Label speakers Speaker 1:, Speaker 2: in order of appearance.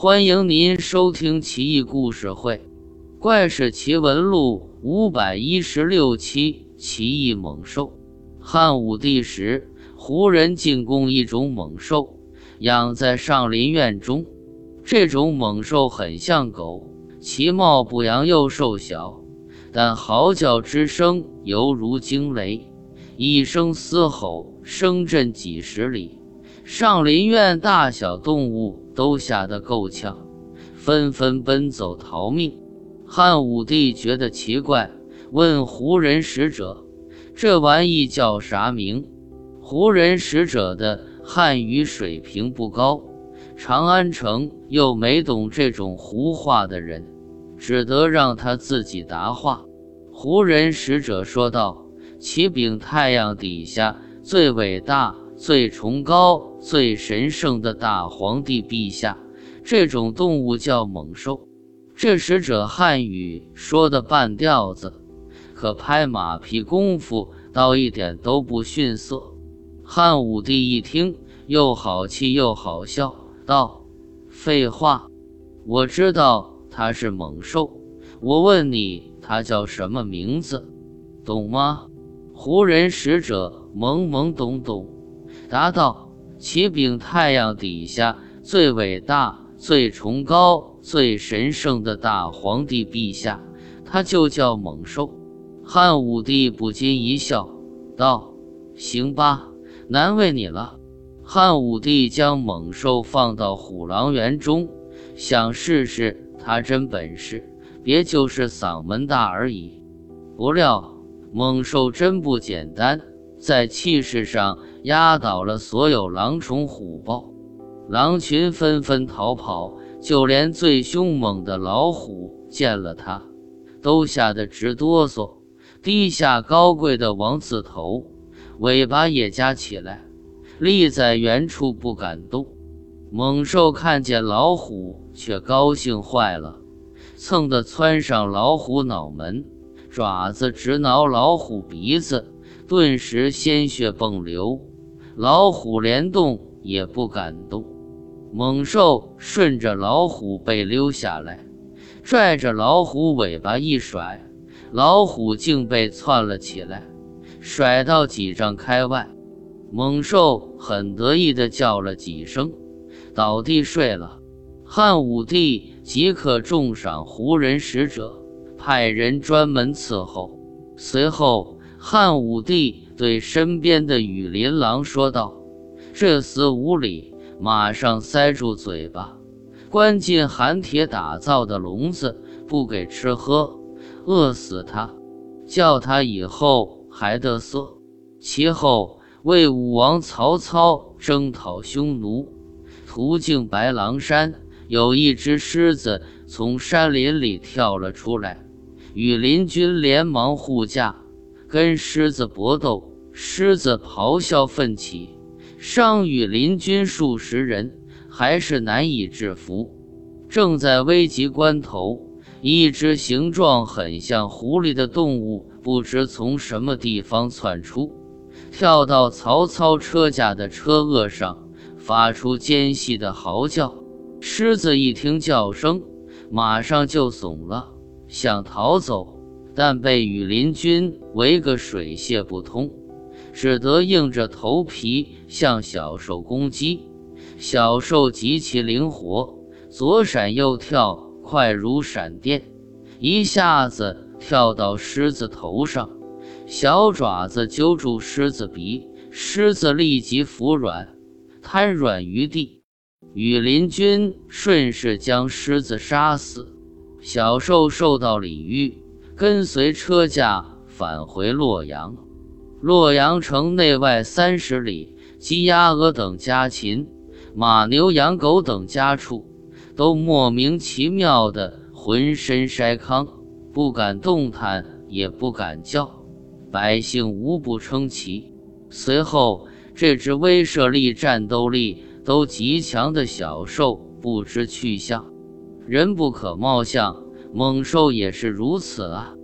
Speaker 1: 欢迎您收听《奇异故事会·怪事奇闻录》五百一十六期《奇异猛兽》。汉武帝时，胡人进贡一种猛兽，养在上林苑中。这种猛兽很像狗，其貌不扬又瘦小，但嚎叫之声犹如惊雷，一声嘶吼，声震几十里。上林苑大小动物。都吓得够呛，纷纷奔走逃命。汉武帝觉得奇怪，问胡人使者：“这玩意叫啥名？”胡人使者的汉语水平不高，长安城又没懂这种胡话的人，只得让他自己答话。胡人使者说道：“启禀太阳底下最伟大。”最崇高、最神圣的大皇帝陛下，这种动物叫猛兽。这使者汉语说的半吊子，可拍马屁功夫倒一点都不逊色。汉武帝一听，又好气又好笑，道：“废话，我知道他是猛兽。我问你，他叫什么名字？懂吗？”胡人使者懵懵懂懂。答道：“启禀太阳底下最伟大、最崇高、最神圣的大皇帝陛下，他就叫猛兽。”汉武帝不禁一笑，道：“行吧，难为你了。”汉武帝将猛兽放到虎狼园中，想试试他真本事，别就是嗓门大而已。不料猛兽真不简单。在气势上压倒了所有狼虫虎豹，狼群纷纷逃跑，就连最凶猛的老虎见了它，都吓得直哆嗦，低下高贵的王字头，尾巴也夹起来，立在原处不敢动。猛兽看见老虎，却高兴坏了，蹭地窜上老虎脑门，爪子直挠老虎鼻子。顿时鲜血迸流，老虎连动也不敢动。猛兽顺着老虎背溜下来，拽着老虎尾巴一甩，老虎竟被窜了起来，甩到几丈开外。猛兽很得意地叫了几声，倒地睡了。汉武帝即刻重赏胡人使者，派人专门伺候。随后。汉武帝对身边的羽林狼说道：“这厮无礼，马上塞住嘴巴，关进寒铁打造的笼子，不给吃喝，饿死他，叫他以后还得瑟。”其后，魏武王曹操征讨匈奴，途径白狼山，有一只狮子从山林里跳了出来，羽林军连忙护驾。跟狮子搏斗，狮子咆哮奋起，伤羽林军数十人，还是难以制服。正在危急关头，一只形状很像狐狸的动物不知从什么地方窜出，跳到曹操车驾的车轭上，发出尖细的嚎叫。狮子一听叫声，马上就怂了，想逃走。但被羽林军围个水泄不通，只得硬着头皮向小兽攻击。小兽极其灵活，左闪右跳，快如闪电，一下子跳到狮子头上，小爪子揪住狮子鼻，狮子立即服软，瘫软于地。羽林军顺势将狮子杀死，小兽受到礼遇。跟随车驾返回洛阳，洛阳城内外三十里，鸡鸭鹅等家禽，马牛羊狗等家畜，都莫名其妙的浑身筛糠，不敢动弹，也不敢叫，百姓无不称奇。随后，这只威慑力、战斗力都极强的小兽不知去向，人不可貌相。猛兽也是如此啊！